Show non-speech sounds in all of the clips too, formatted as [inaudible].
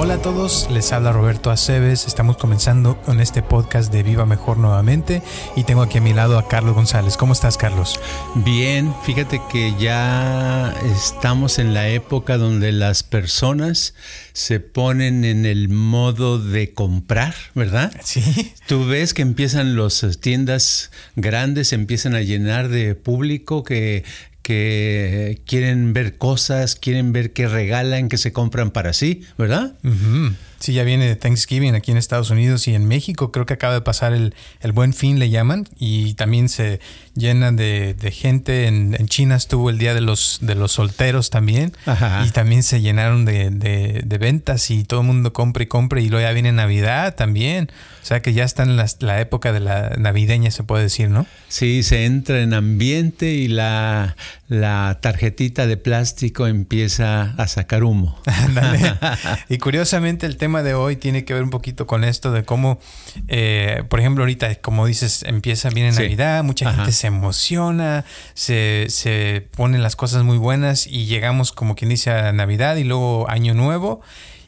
Hola a todos, les habla Roberto Aceves. Estamos comenzando con este podcast de Viva Mejor nuevamente y tengo aquí a mi lado a Carlos González. ¿Cómo estás, Carlos? Bien, fíjate que ya estamos en la época donde las personas se ponen en el modo de comprar, ¿verdad? Sí. Tú ves que empiezan las tiendas grandes, empiezan a llenar de público que que quieren ver cosas, quieren ver qué regalan, qué se compran para sí, ¿verdad? Sí, ya viene Thanksgiving aquí en Estados Unidos y en México. Creo que acaba de pasar el, el buen fin, le llaman, y también se llenan de, gente. En, China estuvo el día de los, de los solteros también, y también se llenaron de, de, ventas y todo el mundo compra y compra. Y luego ya viene Navidad también. O sea que ya está en la, época de la navideña, se puede decir, ¿no? Sí, se entra en ambiente y la, la tarjetita de plástico empieza a sacar humo. [laughs] [laughs] y curiosamente el tema de hoy tiene que ver un poquito con esto de cómo, eh, por ejemplo, ahorita, como dices, empieza bien en Navidad, mucha gente se emociona, se, se ponen las cosas muy buenas y llegamos como quien dice a Navidad y luego Año Nuevo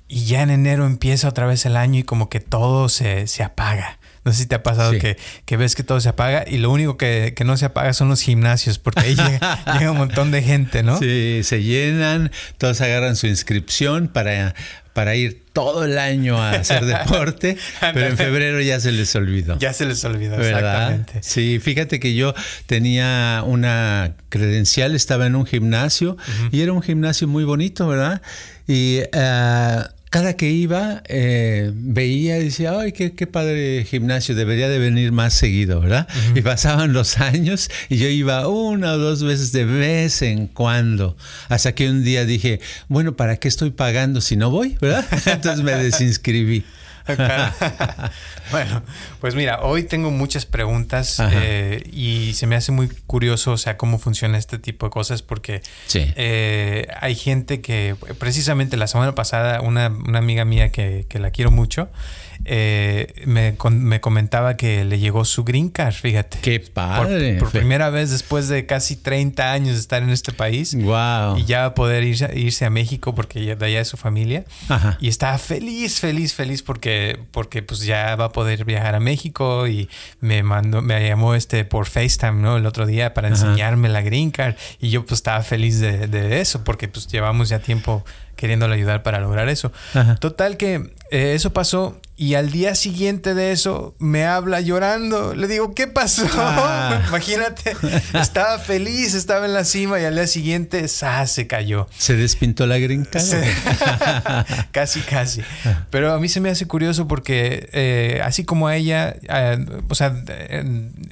y ya en enero empieza otra vez el año y como que todo se, se apaga. No sé si te ha pasado que, ves que todo se apaga y lo único que, no se apaga son los gimnasios, porque ahí [laughs] llega, un montón de gente, ¿no? Sí, se llenan, todos agarran su inscripción para, para ir todo el año a hacer deporte, [laughs] pero en febrero ya se les olvidó. Ya se les olvidó, exactamente. Sí, fíjate que yo tenía una credencial, estaba en un gimnasio y era un gimnasio muy bonito, ¿verdad? Y uh, cada que iba, eh, veía y decía, ay, qué, qué, padre gimnasio, debería de venir más seguido, ¿verdad? Y pasaban los años y yo iba una o dos veces de vez en cuando, hasta que un día dije, bueno, ¿para qué estoy pagando si no voy, verdad? [laughs] Entonces me desinscribí. [laughs] bueno, pues mira, hoy tengo muchas preguntas eh, y se me hace muy curioso, o sea, cómo funciona este tipo de cosas, porque eh, hay gente que, precisamente la semana pasada, una, amiga mía que, que la quiero mucho, eh, me, me, comentaba que le llegó su green card, fíjate. Qué padre. Por, primera vez después de casi 30 años de estar en este país. Wow. Y ya va a poder irse, irse a México porque ya de allá es su familia. Ajá. Y estaba feliz, feliz, feliz porque, porque pues ya va a poder viajar a México y me mandó, me llamó este por FaceTime, ¿no? El otro día para enseñarme la green card. Y yo pues estaba feliz de, de eso porque pues llevamos ya tiempo queriéndole ayudar para lograr eso. Total que eh, eso pasó y al día siguiente de eso me habla llorando. Le digo, ¿qué pasó? Ah. [laughs] Imagínate, estaba feliz, estaba en la cima y al día siguiente se cayó. ¿Se despintó la gringa? [laughs] casi, casi. Pero a mí se me hace curioso porque eh, así como a ella, eh, o sea,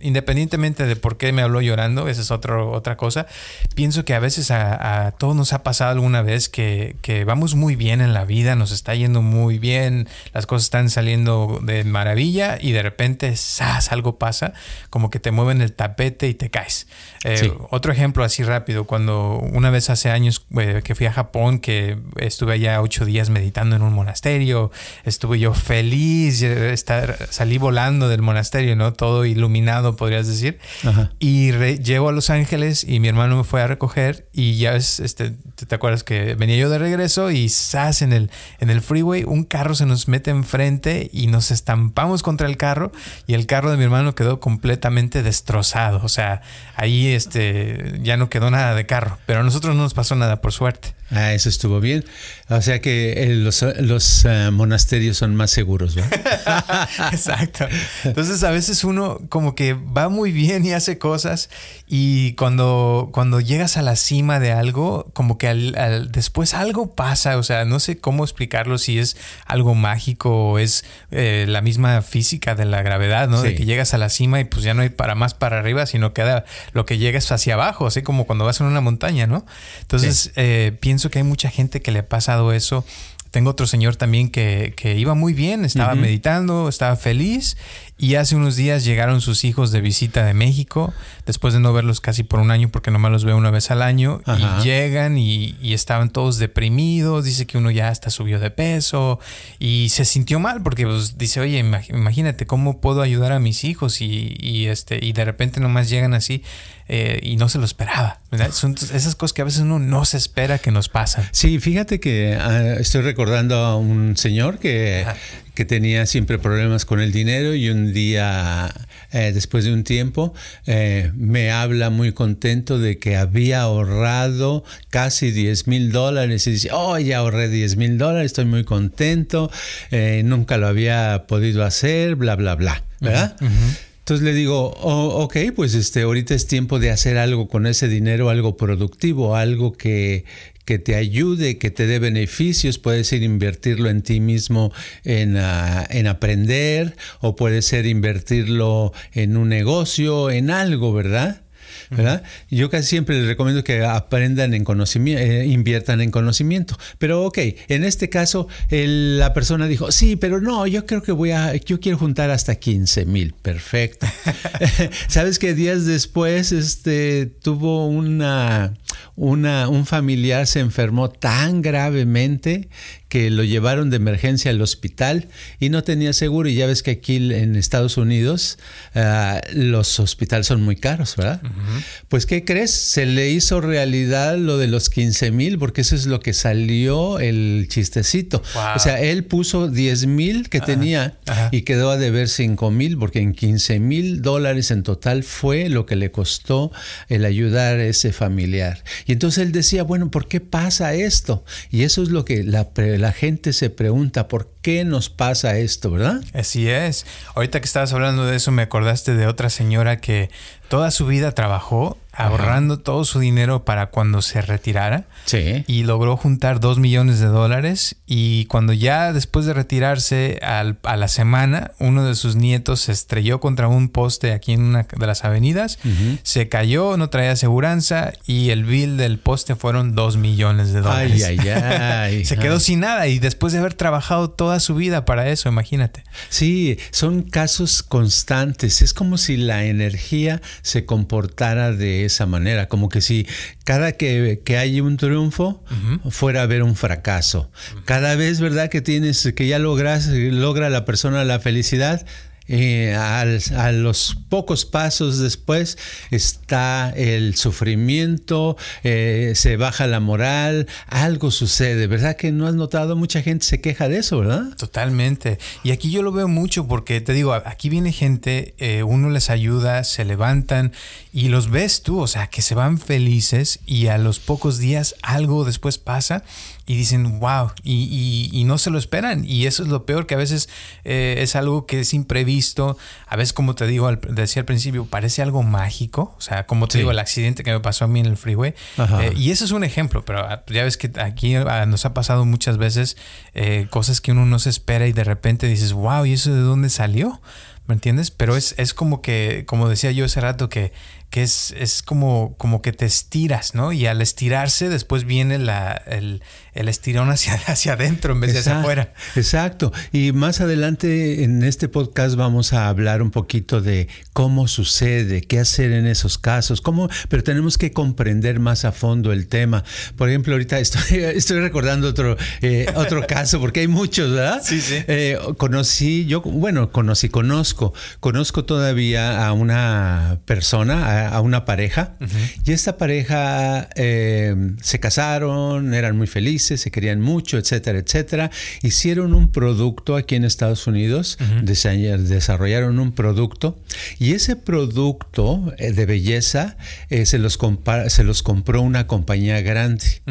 independientemente de por qué me habló llorando, esa es otro, otra cosa, pienso que a veces a, todos nos ha pasado alguna vez que, que vamos muy bien en la vida, nos está yendo muy bien, las cosas están saliendo de maravilla y de repente, ¡zas! algo pasa, como que te mueven el tapete y te caes. Eh, otro ejemplo así rápido, cuando una vez hace años eh, que fui a Japón, que estuve allá ocho días meditando en un monasterio, estuve yo feliz, estar, salí volando del monasterio, ¿no? Todo iluminado, podrías decir. Y llego a Los Ángeles y mi hermano me fue a recoger y ya ves, este, te, acuerdas que venía yo de regreso y ¡zas! En el, en el freeway un carro se nos mete enfrente y nos estampamos contra el carro y el carro de mi hermano quedó completamente destrozado. O sea, ahí este, ya no quedó nada de carro, pero a nosotros no nos pasó nada por suerte. Ah, eso estuvo bien. O sea que eh, los, los eh, monasterios son más seguros, ¿verdad? [laughs] [laughs] Exacto. Entonces a veces uno como que va muy bien y hace cosas y cuando, cuando llegas a la cima de algo, como que al, después algo pasa. O sea, no sé cómo explicarlo, si es algo mágico o es eh, la misma física de la gravedad, ¿no? De que llegas a la cima y pues ya no hay para más para arriba, sino queda lo que llega es hacia abajo, así como cuando vas en una montaña, ¿no? Entonces pienso pienso que hay mucha gente que le ha pasado eso. Tengo otro señor también que, iba muy bien, estaba meditando, estaba feliz Y hace unos días llegaron sus hijos de visita de México, después de no verlos casi por un año, porque nomás los veo una vez al año. Y llegan y, estaban todos deprimidos. Dice que uno ya hasta subió de peso y se sintió mal porque pues, dice, oye, imagínate cómo puedo ayudar a mis hijos y, este, y de repente nomás llegan así. Eh, y no se lo esperaba. Son esas cosas que a veces uno no se espera que nos pasan. Sí, fíjate que ah, estoy recordando a un señor que, que tenía siempre problemas con el dinero y un día, eh, después de un tiempo, eh, me habla muy contento de que había ahorrado casi 10 mil dólares y dice, oh, ya ahorré 10 mil dólares, estoy muy contento, eh, nunca lo había podido hacer, bla, bla, bla, ¿verdad? Entonces le digo, oh, ok, pues este, ahorita es tiempo de hacer algo con ese dinero, algo productivo, algo que, que te ayude, que te dé beneficios. Puede ser invertirlo en ti mismo en, ah, en, aprender o puede ser invertirlo en un negocio, en algo, ¿verdad? ¿Verdad? Yo casi siempre les recomiendo que aprendan en conocimiento, eh, inviertan en conocimiento. Pero ok, en este caso la persona dijo, sí, pero no, yo creo que voy a, yo quiero juntar hasta 15 mil, perfecto. [laughs] Sabes que días después este, tuvo una, una, un familiar se enfermó tan gravemente que lo llevaron de emergencia al hospital y no tenía seguro. Y ya ves que aquí en Estados Unidos ah, los hospitales son muy caros, ¿verdad? Pues, ¿qué crees? Se le hizo realidad lo de los 15 mil, porque eso es lo que salió el chistecito. O sea, él puso 10 mil que tenía y quedó a deber 5 mil, porque en 15 mil dólares en total fue lo que le costó el ayudar a ese familiar. Y entonces él decía, bueno, ¿por qué pasa esto? Y eso es lo que la gente se pregunta por qué nos pasa esto, ¿verdad? Así es. Ahorita que estabas hablando de eso, me acordaste de otra señora que toda su vida trabajó ahorrando todo su dinero para cuando se retirara. Sí. Y logró juntar dos millones de dólares. Y cuando ya después de retirarse a la semana, uno de sus nietos se estrelló contra un poste aquí en una de las avenidas. Se cayó, no traía aseguranza y el bill del poste fueron dos millones de dólares. Ay, ay, ay. [laughs] se quedó sin nada y después de haber trabajado toda su vida para eso, imagínate. Sí, son casos constantes. Es como si la energía se comportara de esa manera, como que si cada que, que hay un triunfo fuera a haber un fracaso. Cada vez, ¿verdad? Que tienes, que ya logras, logra la persona la felicidad, eh, a los pocos pasos después está el sufrimiento, eh, se baja la moral, algo sucede, ¿verdad? Que no has notado, mucha gente se queja de eso, ¿verdad? Totalmente. Y aquí yo lo veo mucho porque te digo, aquí viene gente, eh, uno les ayuda, se levantan y los ves tú, o sea, que se van felices y a los pocos días algo después pasa y dicen, wow, y, no se lo esperan. Y eso es lo peor, que a veces eh, es algo que es imprevisto. A veces, como te digo, al, decía al principio, parece algo mágico. O sea, como te digo, el accidente que me pasó a mí en el freeway. Eh, y eso es un ejemplo, pero ah, ya ves que aquí ah, nos ha pasado muchas veces eh, cosas que uno no se espera y de repente dices, wow, ¿y eso de dónde salió? ¿Me entiendes? Pero es, es como que, como decía yo hace rato, que que es, es como, como que te estiras, ¿no? Y al estirarse después viene la, el, el estirón hacia, [laughs] hacia adentro en vez de hacia afuera. Exacto. Y más adelante en este podcast vamos a hablar un poquito de cómo sucede, qué hacer en esos casos, cómo, pero tenemos que comprender más a fondo el tema. Por ejemplo, ahorita estoy, [laughs] estoy recordando otro, eh, otro [laughs] caso, porque hay muchos, ¿verdad? Sí, sí. Eh, conocí, yo, bueno, conocí, conozco, conozco todavía a una persona, a, una pareja y esta pareja eh, se casaron, eran muy felices, se querían mucho, etcétera, etcétera. Hicieron un producto aquí en Estados Unidos, desarrollaron un producto y ese producto eh, de belleza eh, se, los se los compró una compañía grande.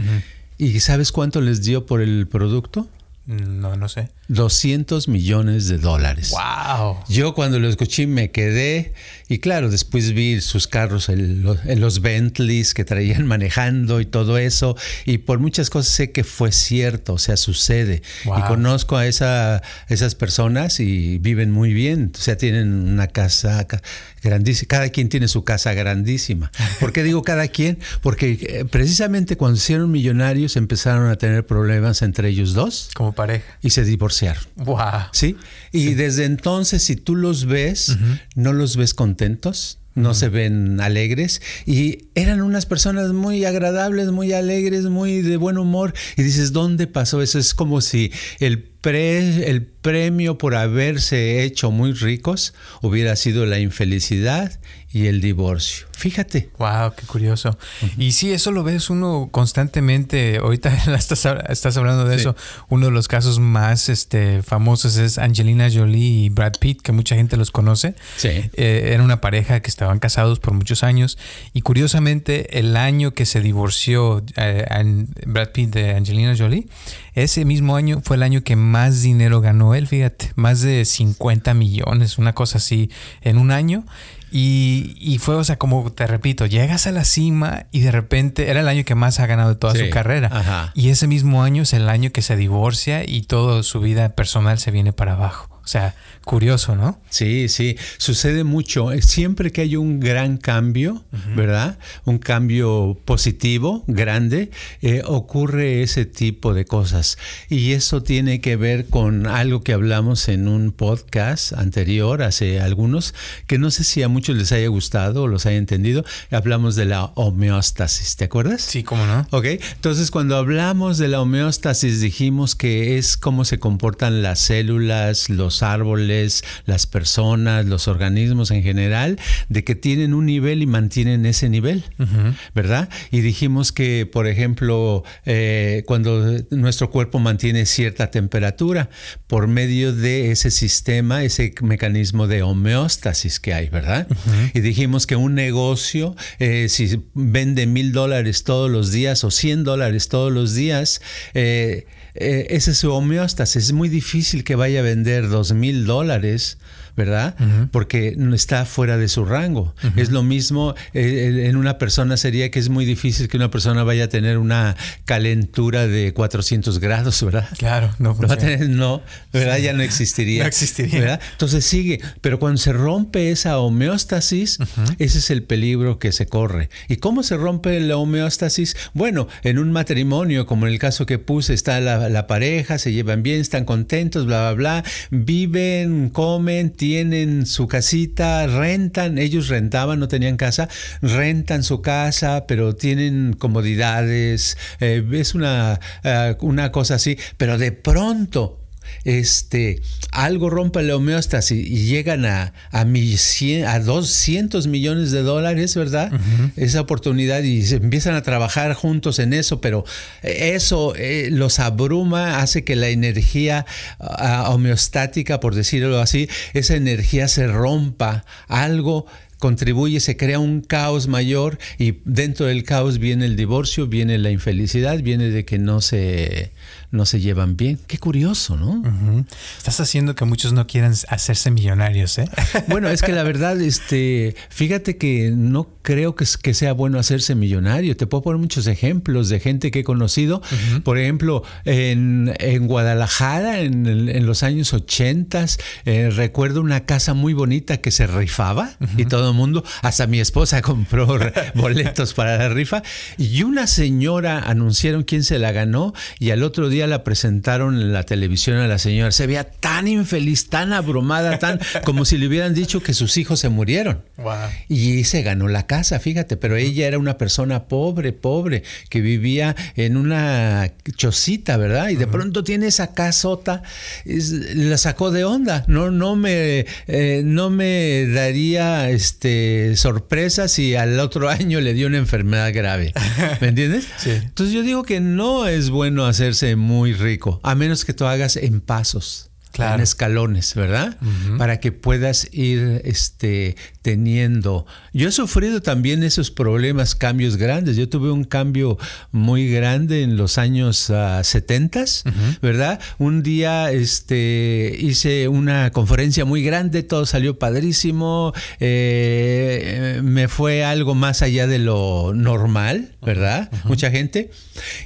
¿Y sabes cuánto les dio por el producto? No, no sé. 200 millones de dólares. ¡Wow! Yo cuando lo escuché me quedé y claro, después vi sus carros en los, Bentleys que traían [laughs] manejando y todo eso y por muchas cosas sé que fue cierto, o sea, sucede. Y conozco a esa, esas personas y viven muy bien, o sea, tienen una casa grandísima. Cada quien tiene su casa grandísima. [laughs] ¿Por qué digo cada quien? Porque eh, precisamente cuando se hicieron millonarios empezaron a tener problemas entre ellos dos. Como pareja. Y se divorciaron. Wow. ¿Sí? Y desde entonces, si tú los ves, no los ves contentos, no se ven alegres y eran unas personas muy agradables, muy alegres, muy de buen humor y dices, ¿dónde pasó eso? Es como si el, pre, el premio por haberse hecho muy ricos hubiera sido la infelicidad y el divorcio. Fíjate. Wow, qué curioso. Y sí, eso lo ves uno constantemente. Ahorita [laughs] estás, estás hablando de eso. Uno de los casos más este, famosos es Angelina Jolie y Brad Pitt, que mucha gente los conoce. Sí. Eh, era una pareja que estaban casados por muchos años. Y curiosamente, el año que se divorció eh, Brad Pitt de Angelina Jolie, ese mismo año fue el año que más dinero ganó fíjate. Más de 50 millones, una cosa así, en un año. Y, fue, o sea, como te repito, llegas a la cima y de repente era el año que más ha ganado de toda su carrera. Y ese mismo año es el año que se divorcia y toda su vida personal se viene para abajo. O sea, curioso, ¿no? Sí, sí, sucede mucho. Siempre que hay un gran cambio, ¿verdad? Un cambio positivo, grande, eh, ocurre ese tipo de cosas. Y eso tiene que ver con algo que hablamos en un podcast anterior, hace algunos, que no sé si a muchos les haya gustado o los haya entendido. Hablamos de la homeostasis, ¿te acuerdas? Sí, cómo no. Ok, entonces cuando hablamos de la homeostasis dijimos que es cómo se comportan las células, los árboles, las personas, los organismos en general, de que tienen un nivel y mantienen ese nivel, ¿verdad? Y dijimos que, por ejemplo, eh, cuando nuestro cuerpo mantiene cierta temperatura, por medio de ese sistema, ese mecanismo de homeostasis que hay, ¿verdad? Y dijimos que un negocio, eh, si vende mil dólares todos los días o cien dólares todos los días, eh, eh, ese es su homeostasis. Es muy difícil que vaya a vender dos mil dólares ¿verdad? Porque está fuera de su rango. Es lo mismo eh, en una persona sería que es muy difícil que una persona vaya a tener una calentura de 400 grados, ¿verdad? Claro, no. [laughs] No, no ¿verdad? Ya no existiría. [laughs] No existiría. Entonces sigue, pero cuando se rompe esa homeostasis, ese es el peligro que se corre. ¿Y cómo se rompe la homeostasis? Bueno, en un matrimonio, como en el caso que puse, está la, la pareja, se llevan bien, están contentos, bla, bla, bla, viven, comen, tienen tienen su casita, rentan, ellos rentaban, no tenían casa, rentan su casa, pero tienen comodidades, eh, es una, eh, una cosa así, pero de pronto este, algo rompe la homeostasis y llegan a, a, a 200 millones de dólares, ¿verdad? Esa oportunidad y se empiezan a trabajar juntos en eso, pero eso eh, los abruma, hace que la energía ah, homeostática, por decirlo así, esa energía se rompa, algo contribuye, se crea un caos mayor y dentro del caos viene el divorcio, viene la infelicidad, viene de que no se no se llevan bien. Qué curioso, ¿no? Estás haciendo que muchos no quieran hacerse millonarios, ¿eh? [laughs] Bueno, es que la verdad, este, fíjate que no creo que, que sea bueno hacerse millonario. Te puedo poner muchos ejemplos de gente que he conocido. Por ejemplo, en, Guadalajara, en, los años 80, eh, recuerdo una casa muy bonita que se rifaba y todo el mundo, hasta mi esposa [laughs] compró boletos para la rifa. Y una señora anunciaron quién se la ganó y al otro día la presentaron en la televisión a la señora. Se veía tan infeliz, tan abrumada, tan [laughs] como si le hubieran dicho que sus hijos se murieron. Y se ganó la casa, fíjate, pero ella era una persona pobre, pobre, que vivía en una chocita, ¿verdad? Y de pronto tiene esa casota, la sacó de onda. No, no me, eh, no me daría este sorpresa si al otro [laughs] año le dio una enfermedad grave. ¿Me entiendes? Entonces yo digo que no es bueno hacerse muy rico, a menos que tú hagas en pasos. en escalones, ¿verdad? Para que puedas ir este, teniendo. Yo he sufrido también esos problemas, cambios grandes. Yo tuve un cambio muy grande en los años 70, ah, ¿verdad? Un día este, hice una conferencia muy grande, todo salió padrísimo, eh, me fue algo más allá de lo normal, ¿verdad? Mucha gente.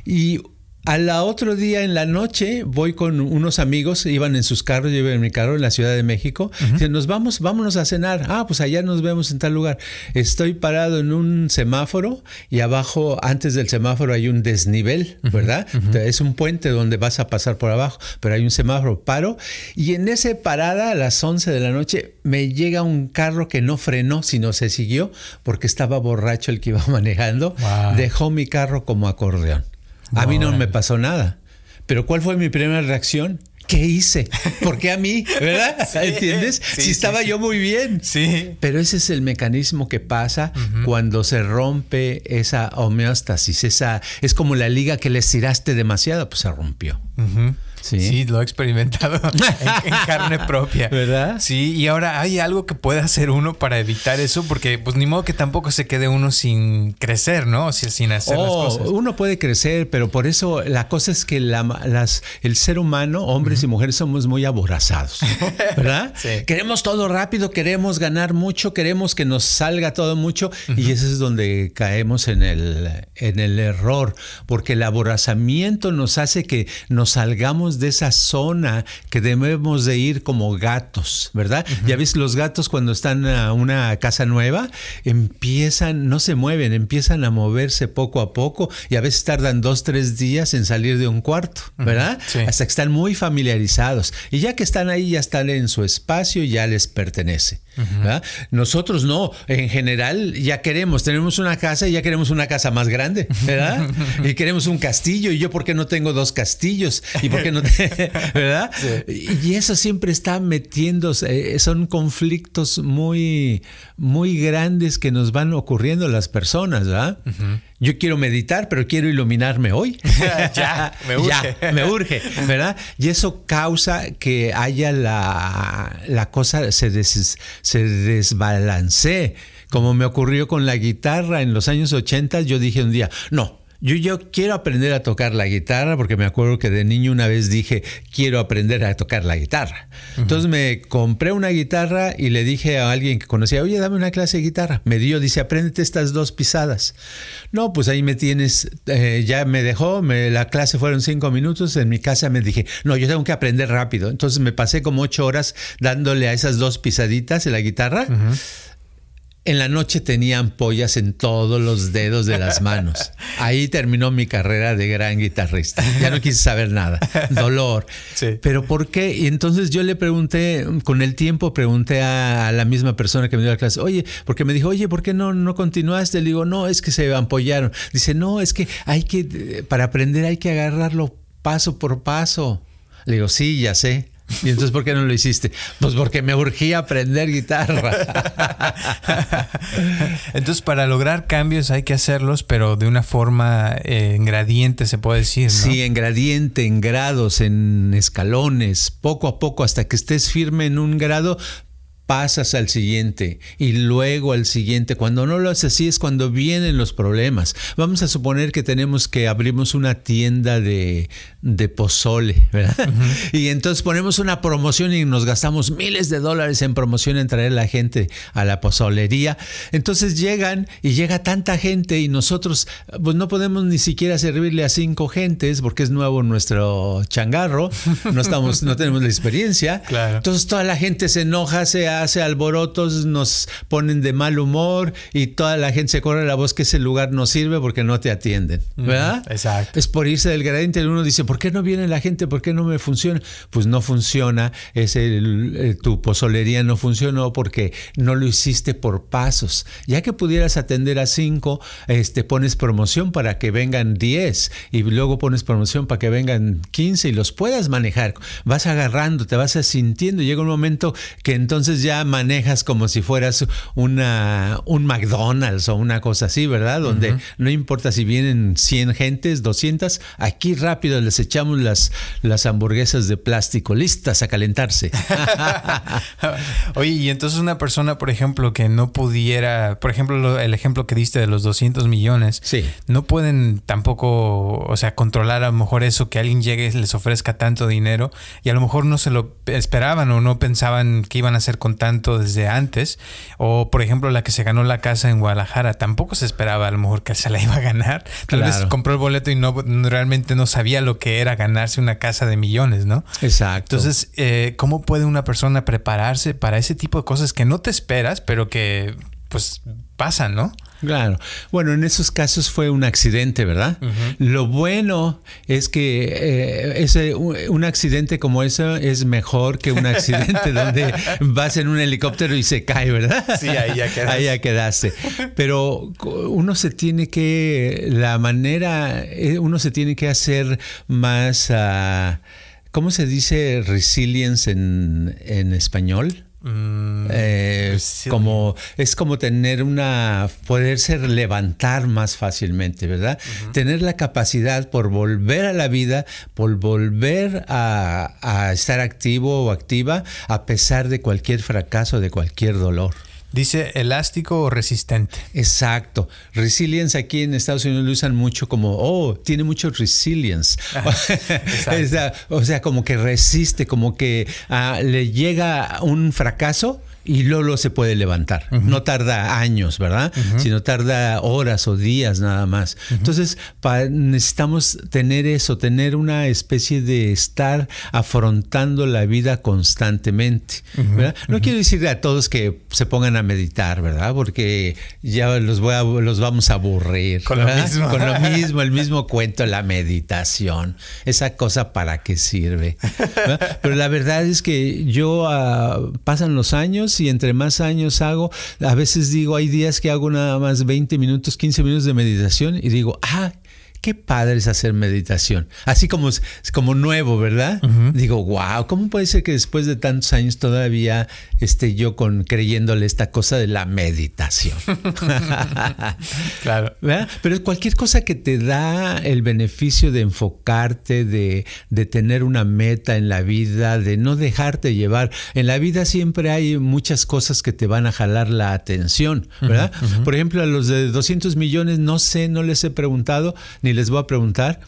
Y Al otro día en la noche voy con unos amigos, iban en sus carros, yo iba en mi carro en la Ciudad de México. Dicen, nos vamos, vámonos a cenar. Ah, pues allá nos vemos en tal lugar. Estoy parado en un semáforo y abajo, antes del semáforo, hay un desnivel, ¿verdad? Es un puente donde vas a pasar por abajo, pero hay un semáforo. Paro y en esa parada a las 11 de la noche me llega un carro que no frenó, sino se siguió porque estaba borracho el que iba [laughs] manejando. Dejó mi carro como acordeón. A mí no me pasó nada. Pero ¿cuál fue mi primera reacción? ¿Qué hice? ¿Por qué a mí? ¿Verdad? [laughs] ¿Entiendes? si estaba yo muy bien. Sí. Pero ese es el mecanismo que pasa cuando se rompe esa homeostasis. Esa, es como la liga que le estiraste demasiado, pues se rompió. Sí. lo he experimentado [laughs] en, carne propia. ¿Verdad? Sí, y ahora hay algo que puede hacer uno para evitar eso, porque pues ni modo que tampoco se quede uno sin crecer, ¿no? O sea, sin hacer las oh, cosas. Uno puede crecer, pero por eso la cosa es que las, el ser humano, hombres y mujeres, somos muy aborazados, [laughs] ¿verdad? sí. Queremos todo rápido, queremos ganar mucho, queremos que nos salga todo mucho, y ese es donde caemos en el, en el error, porque el aborazamiento nos hace que nos salgamos de esa zona que debemos de ir como gatos, ¿verdad? Ya ves, los gatos cuando están a una casa nueva, empiezan, no se mueven, empiezan a moverse poco a poco y a veces tardan dos, tres días en salir de un cuarto, ¿verdad? Hasta que están muy familiarizados. Y ya que están ahí, ya están en su espacio, ya les pertenece. Nosotros no, en general ya queremos, tenemos una casa y ya queremos una casa más grande, ¿verdad? [laughs] y queremos un castillo y yo por qué no tengo dos castillos y por qué no, [laughs] ¿verdad? Y eso siempre está metiéndose, eh, son conflictos muy, muy grandes que nos van ocurriendo las personas, ¿verdad? Yo quiero meditar, pero quiero iluminarme hoy. [laughs] ya, me urge. me urge, ¿verdad? Y eso causa que haya la, la cosa, se, se desbalancee. Como me ocurrió con la guitarra en los años 80, yo dije un día, no, yo, yo quiero aprender a tocar la guitarra porque me acuerdo que de niño una vez dije, quiero aprender a tocar la guitarra. Entonces me compré una guitarra y le dije a alguien que conocía, oye, dame una clase de guitarra. Me dio, dice, apréndete estas dos pisadas. No, pues ahí me tienes, eh, ya me dejó, me, la clase fueron cinco minutos, en mi casa me dije, no, yo tengo que aprender rápido. Entonces me pasé como ocho horas dándole a esas dos pisaditas en la guitarra. En la noche tenía ampollas en todos los dedos de las manos. [laughs] Ahí terminó mi carrera de gran guitarrista. Ya no quise saber nada. Dolor. Pero ¿por qué? Y entonces yo le pregunté, con el tiempo pregunté a, la misma persona que me dio la clase, oye, porque me dijo, oye, ¿por qué no, no continuaste? Le digo, no, es que se ampollaron. Dice, no, es que hay que, para aprender hay que agarrarlo paso por paso. Le digo, sí, ya sé. ¿Y entonces por qué no lo hiciste? Pues porque me urgía aprender guitarra. entonces para lograr cambios hay que hacerlos, pero de una forma eh, en gradiente se puede decir. ¿no? Sí, en gradiente, en grados, en escalones, poco a poco hasta que estés firme en un grado, pasas al siguiente y luego al siguiente. Cuando no lo haces así es cuando vienen los problemas. Vamos a suponer que tenemos que abrimos una tienda de, de pozole, ¿verdad? [laughs] Y entonces ponemos una promoción y nos gastamos miles de dólares en promoción en traer a la gente a la pozolería. Entonces llegan y llega tanta gente y nosotros pues no podemos ni siquiera servirle a cinco gentes porque es nuevo nuestro changarro, no estamos no tenemos la experiencia. [laughs] Entonces toda la gente se enoja, se hace alborotos, nos ponen de mal humor y toda la gente se corre la voz que ese lugar no sirve porque no te atienden, ¿verdad? exacto. Es por irse del gradiente. Uno dice, ¿por qué no viene la gente? ¿Por qué no me funciona? Pues no funciona. Es el, tu pozolería no funcionó porque no lo hiciste por pasos. Ya que pudieras atender a cinco, este, pones promoción para que vengan diez y luego pones promoción para que vengan quince y los puedas manejar. Vas agarrando, te vas sintiendo. Llega un momento que entonces ya manejas como si fueras una, un McDonald's o una cosa así, ¿verdad? Donde no importa si vienen 100 gentes, 200, aquí rápido les echamos las, las hamburguesas de plástico listas a calentarse. [laughs] Oye, y entonces una persona, por ejemplo, que no pudiera, por ejemplo, el ejemplo que diste de los 200 millones, sí. no pueden tampoco, o sea, controlar a lo mejor eso, que alguien llegue y les ofrezca tanto dinero y a lo mejor no se lo esperaban o no pensaban que iban a hacer con con tanto desde antes. O, por ejemplo, la que se ganó la casa en Guadalajara, tampoco se esperaba a lo mejor que se la iba a ganar. Tal vez compró el boleto y no realmente no sabía lo que era ganarse una casa de millones, ¿no? Exacto. Entonces, eh, ¿cómo puede una persona prepararse para ese tipo de cosas que no te esperas, pero que pues pasan, ¿no? Claro. Bueno, en esos casos fue un accidente, ¿verdad? Lo bueno es que eh, ese, un accidente como eso es mejor que un accidente [laughs] donde vas en un helicóptero y se cae, ¿verdad? Sí, ahí ya quedaste. Ahí ya quedaste. Pero uno se tiene que, la manera, eh, uno se tiene que hacer más, uh, ¿cómo se dice resilience en, en español? Mm, eh, como es como tener una poderse levantar más fácilmente, ¿verdad? Tener la capacidad por volver a la vida, por volver a, a estar activo o activa a pesar de cualquier fracaso, de cualquier dolor. Dice elástico o resistente. Exacto. Resilience aquí en Estados Unidos lo usan mucho como, oh, tiene mucho resilience. [laughs] [laughs] o, sea, como que resiste, como que ah, le llega un fracaso y Lolo se puede levantar. No tarda años, ¿verdad? Sino tarda horas o días nada más. Entonces, necesitamos tener eso, tener una especie de estar afrontando la vida constantemente. ¿verdad? No quiero decir a todos que se pongan a meditar, ¿verdad? Porque ya los, voy a, los vamos a aburrir. Con lo mismo. Con lo [laughs] mismo, el mismo cuento, la meditación. Esa cosa para qué sirve. Pero la verdad es que yo ah, pasan los años y entre más años hago, a veces digo, hay días que hago nada más 20 minutos, 15 minutos de meditación y digo, ah, qué padre es hacer meditación. Así como, como nuevo, ¿verdad? Digo, wow, ¿cómo puede ser que después de tantos años todavía esté yo con creyéndole esta cosa de la meditación? [laughs] claro. Pero cualquier cosa que te da el beneficio de enfocarte, de, de tener una meta en la vida, de no dejarte llevar. En la vida siempre hay muchas cosas que te van a jalar la atención, ¿verdad? Por ejemplo, a los de 200 millones, no sé, no les he preguntado, ni les voy a preguntar,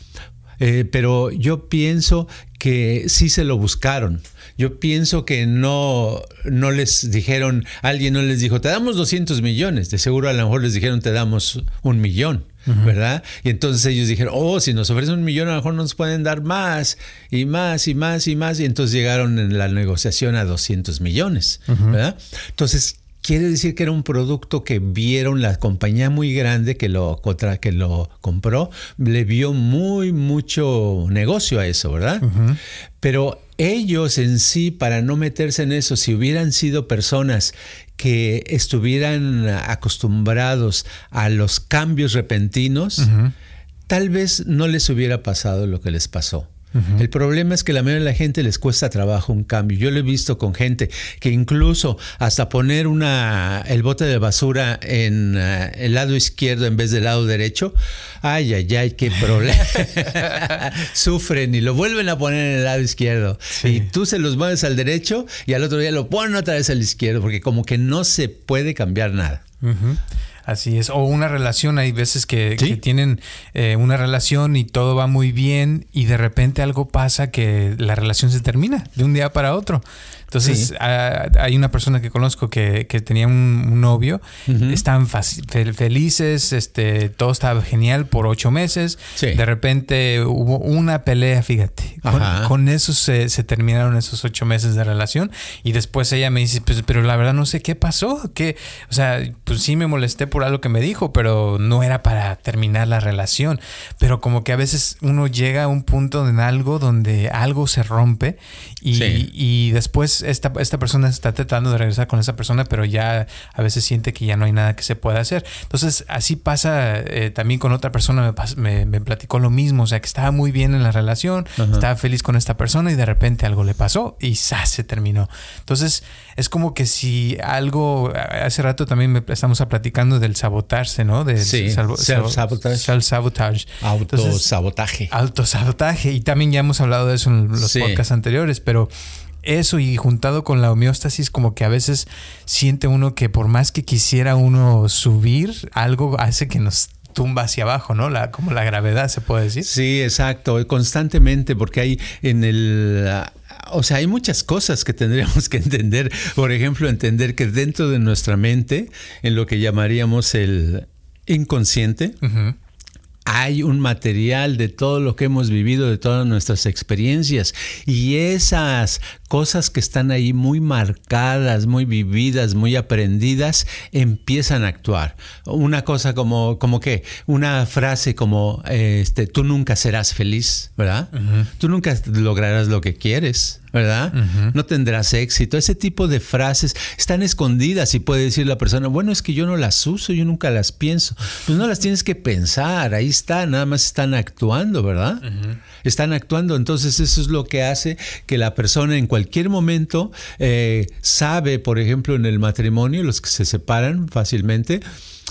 eh, pero yo pienso que sí se lo buscaron. Yo pienso que no, no les dijeron, alguien no les dijo, te damos 200 millones. De seguro a lo mejor les dijeron, te damos un millón. ¿verdad? Y entonces ellos dijeron, oh, si nos ofrecen un millón, a lo mejor nos pueden dar más y más y más y más. Y entonces llegaron en la negociación a 200 millones, ¿verdad? Entonces, Quiere decir que era un producto que vieron la compañía muy grande que lo, que lo compró, le vio muy mucho negocio a eso, ¿verdad? Pero ellos en sí, para no meterse en eso, si hubieran sido personas que estuvieran acostumbrados a los cambios repentinos, tal vez no les hubiera pasado lo que les pasó. El problema es que la mayoría de la gente les cuesta trabajo un cambio. Yo lo he visto con gente que incluso hasta poner una, el bote de basura en eh, el lado izquierdo en vez del lado derecho, ay, ay, ay, qué problema. [laughs] Sufren y lo vuelven a poner en el lado izquierdo. Y tú se los mueves al derecho y al otro día lo ponen otra vez al izquierdo, porque como que no se puede cambiar nada. Así es. O una relación, hay veces que, tienen eh, una relación y todo va muy bien y de repente algo pasa que la relación se termina de un día para otro. Entonces, hay una persona que conozco que, tenía un, novio, estaban felices, este, todo estaba genial por ocho meses. De repente hubo una pelea, fíjate. Con, eso se, terminaron esos ocho meses de relación. Y después ella me dice, pues, pero la verdad no sé qué pasó. Que, o sea, pues sí me molesté por algo que me dijo, pero no era para terminar la relación. Pero como que a veces uno llega a un punto en algo donde algo se rompe y, y después esta, esta persona está tratando de regresar con esa persona, pero ya a veces siente que ya no hay nada que se pueda hacer. Entonces, así pasa eh, también con otra persona, me, me, platicó lo mismo, o sea, que estaba muy bien en la relación, estaba feliz con esta persona y de repente algo le pasó y se terminó. Entonces, es como que si algo, hace rato también estamos platicando del sabotarse, ¿no? Del sí, self-sabotage. Self-sabotage. Autosabotaje. Autosabotaje. Y también ya hemos hablado de eso en los podcasts anteriores, pero eso y juntado con la homeostasis como que a veces siente uno que por más que quisiera uno subir, algo hace que nos tumba hacia abajo, ¿no? La, como la gravedad, se puede decir. Sí, exacto, constantemente, porque hay en el o sea, hay muchas cosas que tendríamos [laughs] que entender. Por ejemplo, entender que dentro de nuestra mente, en lo que llamaríamos el inconsciente, hay un material de todo lo que hemos vivido, de todas nuestras experiencias. Y esas cosas que están ahí muy marcadas, muy vividas, muy aprendidas, empiezan a actuar. Una cosa como, como que, una frase como, este, tú nunca serás feliz, ¿verdad? Tú nunca lograrás lo que quieres. ¿Verdad? No tendrás éxito. Ese tipo de frases están escondidas y puede decir la persona, bueno, es que yo no las uso, yo nunca las pienso. Pues no las tienes que pensar, ahí está, nada más están actuando, ¿verdad? Están actuando, entonces eso es lo que hace que la persona en cualquier momento eh, sabe, por ejemplo, en el matrimonio, los que se separan fácilmente,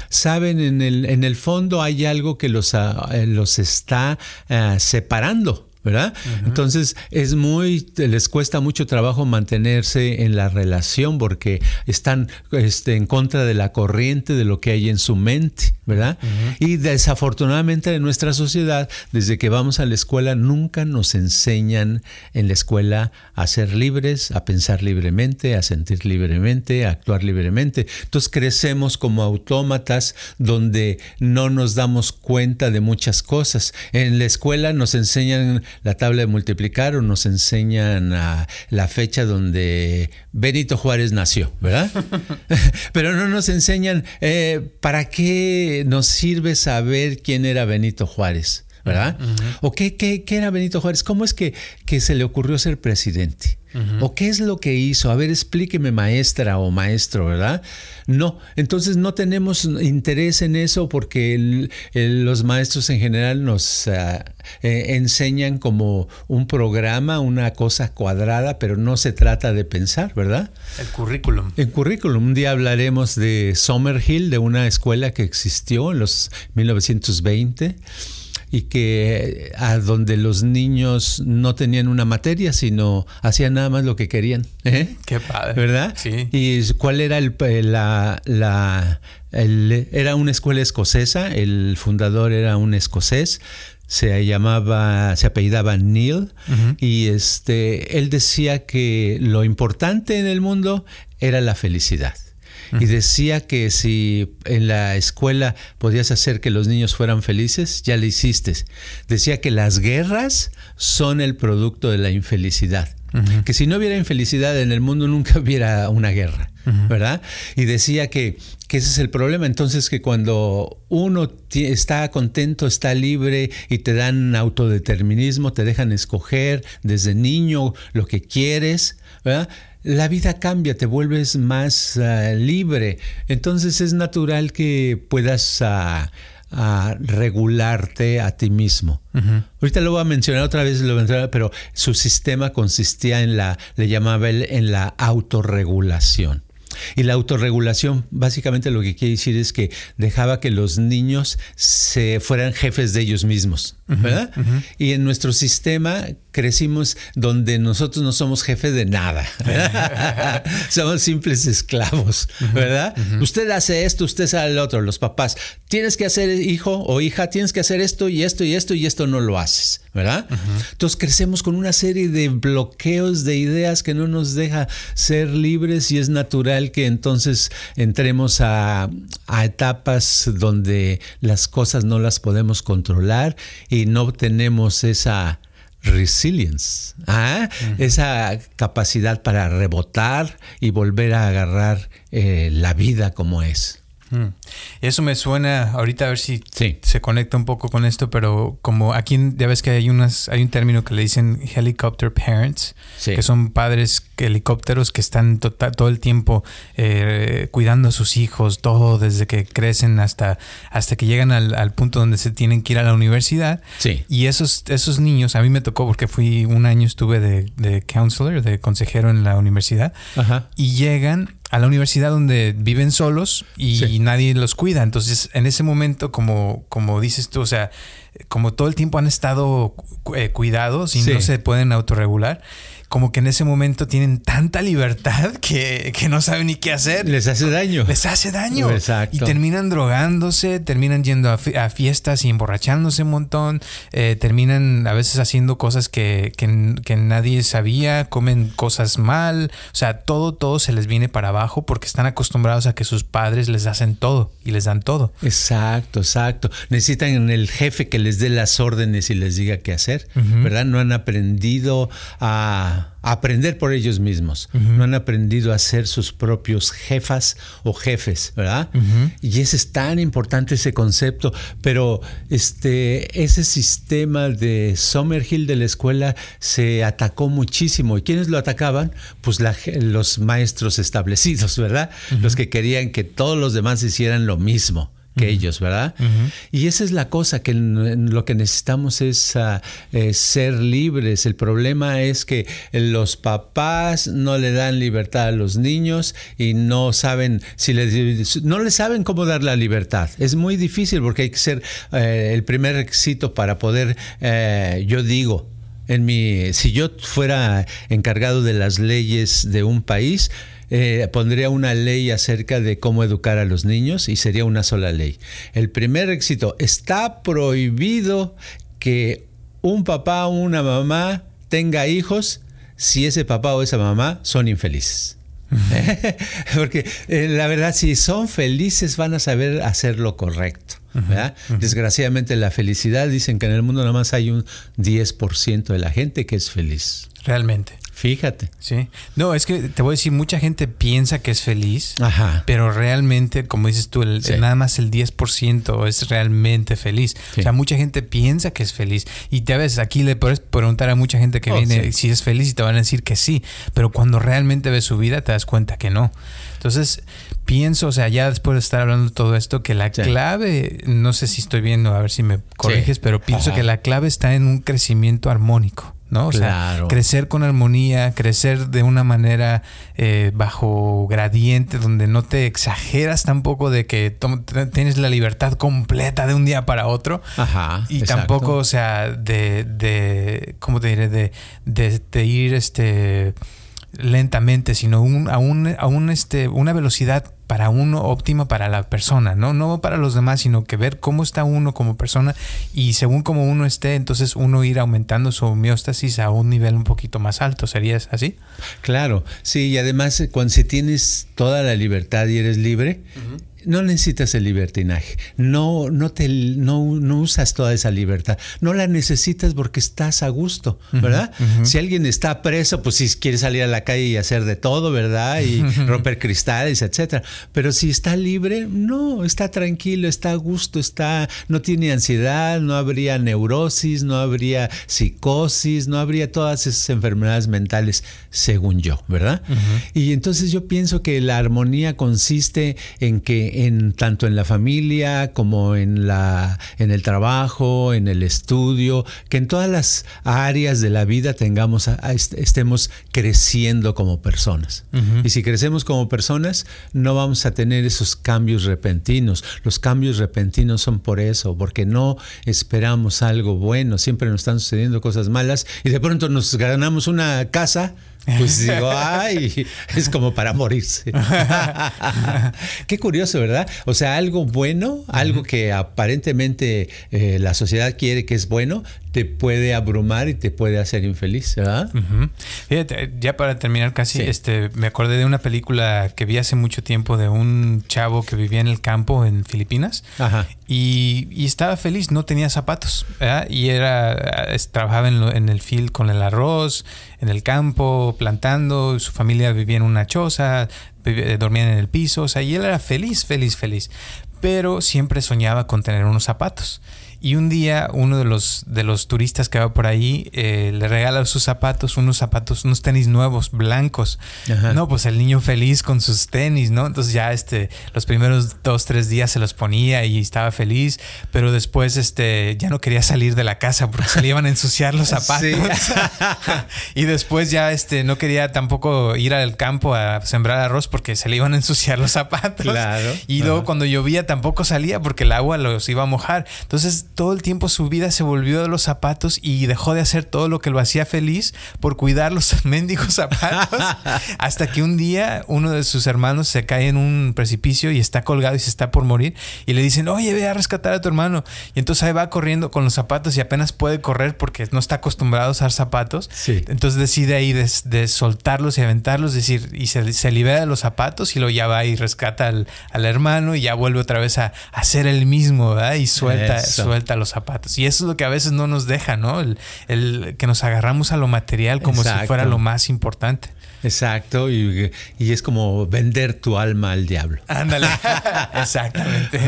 saben en el, en el fondo hay algo que los, ah, eh, los está ah, separando. ¿Verdad? Entonces es muy, les cuesta mucho trabajo mantenerse en la relación porque están este, en contra de la corriente de lo que hay en su mente, ¿verdad? Y desafortunadamente en nuestra sociedad, desde que vamos a la escuela, nunca nos enseñan en la escuela a ser libres, a pensar libremente, a sentir libremente, a actuar libremente. Entonces crecemos como autómatas donde no nos damos cuenta de muchas cosas. En la escuela nos enseñan la tabla de multiplicar o nos enseñan a la fecha donde Benito Juárez nació, ¿verdad? [laughs] Pero no nos enseñan eh, para qué nos sirve saber quién era Benito Juárez. ¿verdad? ¿O qué, qué, qué, era Benito Juárez? ¿Cómo es que, que se le ocurrió ser presidente? ¿O qué es lo que hizo? A ver, explíqueme maestra o maestro, ¿verdad? No, entonces no tenemos interés en eso porque los maestros en general nos ah, eh, enseñan como un programa, una cosa cuadrada, pero no se trata de pensar, ¿verdad? El currículum. El currículum. Un día hablaremos de Summerhill, de una escuela que existió en los 1920 y que a donde los niños no tenían una materia, sino hacían nada más lo que querían. [laughs] ¿eh? Qué padre. ¿Verdad? Sí. ¿Y cuál era el, la, la era una escuela escocesa, el fundador era un escocés, se llamaba, se apellidaba Neil, y este, él decía que lo importante en el mundo era la felicidad y decía que si en la escuela podías hacer que los niños fueran felices, ya lo hiciste. Decía que las guerras son el producto de la infelicidad. Que si no hubiera infelicidad en el mundo nunca hubiera una guerra, ¿verdad? Y decía que, que, ese es el problema. Entonces que cuando uno está contento, está libre y te dan autodeterminismo, te dejan escoger desde niño lo que quieres, ¿verdad? La vida cambia, te vuelves más ah, libre. Entonces es natural que puedas ah, ah, regularte a ti mismo. Ahorita lo voy a mencionar otra vez, lo pero su sistema consistía en la, le llamaba él, en la autorregulación. Y la autorregulación básicamente lo que quiere decir es que dejaba que los niños se fueran jefes de ellos mismos, ¿verdad? Y en nuestro sistema crecimos donde nosotros no somos jefe de nada, [laughs] somos simples esclavos, ¿verdad? Usted hace esto, usted hace el otro, los papás. Tienes que hacer, hijo o hija, tienes que hacer esto y esto y esto y esto no lo haces, ¿verdad? Entonces crecemos con una serie de bloqueos de ideas que no nos deja ser libres y es natural que entonces entremos a, a etapas donde las cosas no las podemos controlar y no tenemos esa resilience, ¿ah? esa capacidad para rebotar y volver a agarrar eh, la vida como es. Mm. Eso me suena, ahorita a ver si se conecta un poco con esto, pero como aquí ya ves que hay unas, hay un término que le dicen helicopter parents, que son padres helicópteros que están tota, todo el tiempo eh, cuidando a sus hijos, todo desde que crecen hasta, hasta que llegan al, punto donde se tienen que ir a la universidad. Y esos, esos niños, a mí me tocó porque fui un año estuve de, de counselor, de consejero en la universidad, y llegan a la universidad donde viven solos y nadie los cuida. Entonces, en ese momento, como, como dices tú, o sea, como todo el tiempo han estado eh, cuidados y no se pueden autorregular, como que en ese momento tienen tanta libertad que, no saben ni qué hacer. Les hace daño. Les hace daño. Exacto. Y terminan drogándose, terminan yendo a, fiestas y emborrachándose un montón, eh, terminan a veces haciendo cosas que, que, nadie sabía, comen cosas mal, o sea, todo, todo se les viene para abajo porque están acostumbrados a que sus padres les hacen todo y les dan todo. Exacto, exacto. Necesitan el jefe que les dé las órdenes y les diga qué hacer, ¿verdad? No han aprendido a aprender por ellos mismos. No han aprendido a ser sus propios jefas o jefes, ¿verdad? Y ese es tan importante ese concepto. Pero este, ese sistema de Summerhill de la escuela se atacó muchísimo. ¿Y quiénes lo atacaban? Pues los maestros establecidos, ¿verdad? Los que querían que todos los demás hicieran lo mismo que ellos, ¿verdad? Y esa es la cosa, que lo que necesitamos es ah, eh, ser libres. El problema es que los papás no le dan libertad a los niños y no saben si les, no le saben cómo dar la libertad. Es muy difícil porque hay que ser eh, el primer requisito para poder, eh, yo digo, en mi, si yo fuera encargado de las leyes de un país, eh, pondría una ley acerca de cómo educar a los niños y sería una sola ley. El primer éxito, está prohibido que un papá o una mamá tenga hijos si ese papá o esa mamá son infelices. [laughs] Porque eh, la verdad, si son felices, van a saber hacer lo correcto. Desgraciadamente, la felicidad, dicen que en el mundo nada más hay un 10% de la gente que es feliz. Realmente. Fíjate. Sí. No, es que te voy a decir, mucha gente piensa que es feliz, pero realmente, como dices tú, nada más el 10% es realmente feliz. O sea, mucha gente piensa que es feliz. Y te ves, aquí le puedes preguntar a mucha gente que oh, viene si es feliz y te van a decir que sí, pero cuando realmente ves su vida te das cuenta que no. Entonces, pienso, o sea, ya después de estar hablando de todo esto, que la clave, no sé si estoy viendo, a ver si me corriges, pero pienso que la clave está en un crecimiento armónico. ¿No? O sea, crecer con armonía, crecer de una manera eh, bajo gradiente, donde no te exageras tampoco de que tienes la libertad completa de un día para otro. Ajá. Y tampoco, o sea, de, de ¿cómo te diré? De, de, ir este lentamente, sino un, a, un, a un, este, una velocidad para uno óptima para la persona, ¿no? No para los demás, sino que ver cómo está uno como persona y según cómo uno esté, entonces uno ir aumentando su homeostasis a un nivel un poquito más alto. ¿Sería así? Claro, sí, y además cuando si tienes toda la libertad y eres libre, no necesitas el libertinaje, no, no, te, no, no, usas toda esa libertad, no la necesitas porque estás a gusto, ¿verdad? Si alguien está preso, pues si quiere salir a la calle y hacer de todo, ¿verdad? Y romper cristales, etcétera. Pero si está libre, no, está tranquilo, está a gusto, está, no tiene ansiedad, no habría neurosis, no habría psicosis, no habría todas esas enfermedades mentales, según yo, ¿verdad? Y entonces yo pienso que la armonía consiste en que en tanto en la familia como en la en el trabajo, en el estudio, que en todas las áreas de la vida tengamos estemos creciendo como personas. Y si crecemos como personas, no vamos a tener esos cambios repentinos. Los cambios repentinos son por eso, porque no esperamos algo bueno, siempre nos están sucediendo cosas malas y de pronto nos ganamos una casa pues digo, ay, es como para morirse. [laughs] Qué curioso, ¿verdad? O sea, algo bueno, algo que aparentemente eh, la sociedad quiere que es bueno, te puede abrumar y te puede hacer infeliz, ¿verdad? Fíjate, ya para terminar casi, este, me acordé de una película que vi hace mucho tiempo de un chavo que vivía en el campo en Filipinas Y, estaba feliz, no tenía zapatos, ¿verdad? Y era, trabajaba en, en el field con el arroz, en el campo, plantando, su familia vivía en una choza, eh, dormían en el piso, o sea, y él era feliz, feliz, feliz, pero siempre soñaba con tener unos zapatos. Y un día uno de los, de los turistas que va por ahí eh, le regala sus zapatos, unos zapatos, unos tenis nuevos, blancos. No, pues el niño feliz con sus tenis, ¿no? Entonces ya este, los primeros dos, tres días se los ponía y estaba feliz, pero después este, ya no quería salir de la casa porque se le iban a ensuciar los [laughs] zapatos. [laughs] y después ya este, no quería tampoco ir al campo a sembrar arroz porque se le iban a ensuciar los zapatos. Claro. Y luego cuando llovía tampoco salía porque el agua los iba a mojar. Entonces todo el tiempo su vida se volvió de los zapatos y dejó de hacer todo lo que lo hacía feliz por cuidar los [laughs] mendigos zapatos. hasta que un día uno de sus hermanos se cae en un precipicio y está colgado y se está por morir. Y le dicen, oye, ve a rescatar a tu hermano. Y entonces ahí va corriendo con los zapatos y apenas puede correr porque no está acostumbrado a usar zapatos. Entonces decide ahí de, soltarlos y aventarlos, decir, y se, libera de los zapatos y luego ya va y rescata al, hermano y ya vuelve otra vez a, hacer el mismo, ¿verdad? Y suelta, suelta los zapatos. Y eso es lo que a veces no nos deja, ¿no? El, que nos agarramos a lo material como si fuera lo más importante. Exacto, y, es como vender tu alma al diablo. Ándale, [laughs] exactamente.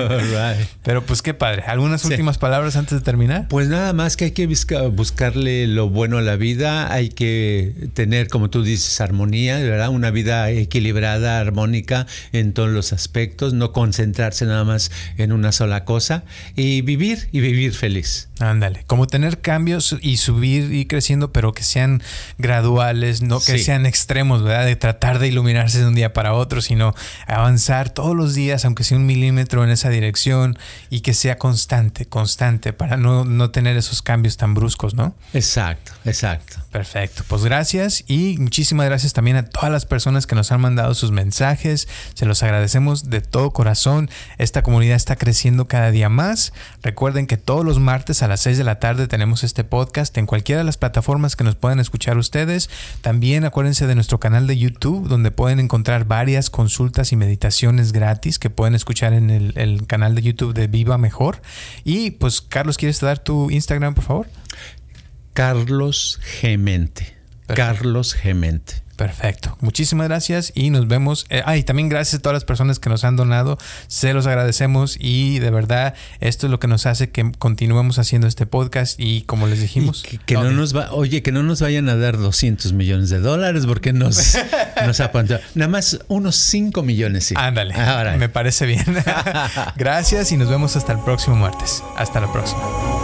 Pero pues qué padre. ¿Algunas últimas palabras antes de terminar? Pues nada más que hay que buscarle lo bueno a la vida, hay que tener, como tú dices, armonía, ¿verdad? Una vida equilibrada, armónica en todos los aspectos, no concentrarse nada más en una sola cosa y vivir y vivir feliz. Ándale, como tener cambios y subir y creciendo, pero que sean graduales, no que sean extremos, ¿verdad? De tratar de iluminarse de un día para otro, sino avanzar todos los días, aunque sea un milímetro en esa dirección y que sea constante, constante, para no, no tener esos cambios tan bruscos, ¿no? Exacto, exacto. Perfecto, pues gracias y muchísimas gracias también a todas las personas que nos han mandado sus mensajes, se los agradecemos de todo corazón, esta comunidad está creciendo cada día más, recuerden que todos los martes a las 6 de la tarde tenemos este podcast en cualquiera de las plataformas que nos puedan escuchar ustedes. También acuérdense de nuestro canal de YouTube donde pueden encontrar varias consultas y meditaciones gratis que pueden escuchar en el, canal de YouTube de Viva Mejor. Y pues Carlos, ¿quieres dar tu Instagram por favor? Carlos Gemente. Carlos Gemente. Perfecto. Muchísimas gracias y nos vemos. Eh, ah, y también gracias a todas las personas que nos han donado. Se los agradecemos y de verdad esto es lo que nos hace que continuemos haciendo este podcast y como les dijimos. que, no nos va, oye, que no nos vayan a dar 200 millones de dólares porque nos, [laughs] nos Nada más unos 5 millones, sí. Ándale. Ahora. Me parece bien. [laughs] gracias y nos vemos hasta el próximo martes. Hasta la próxima.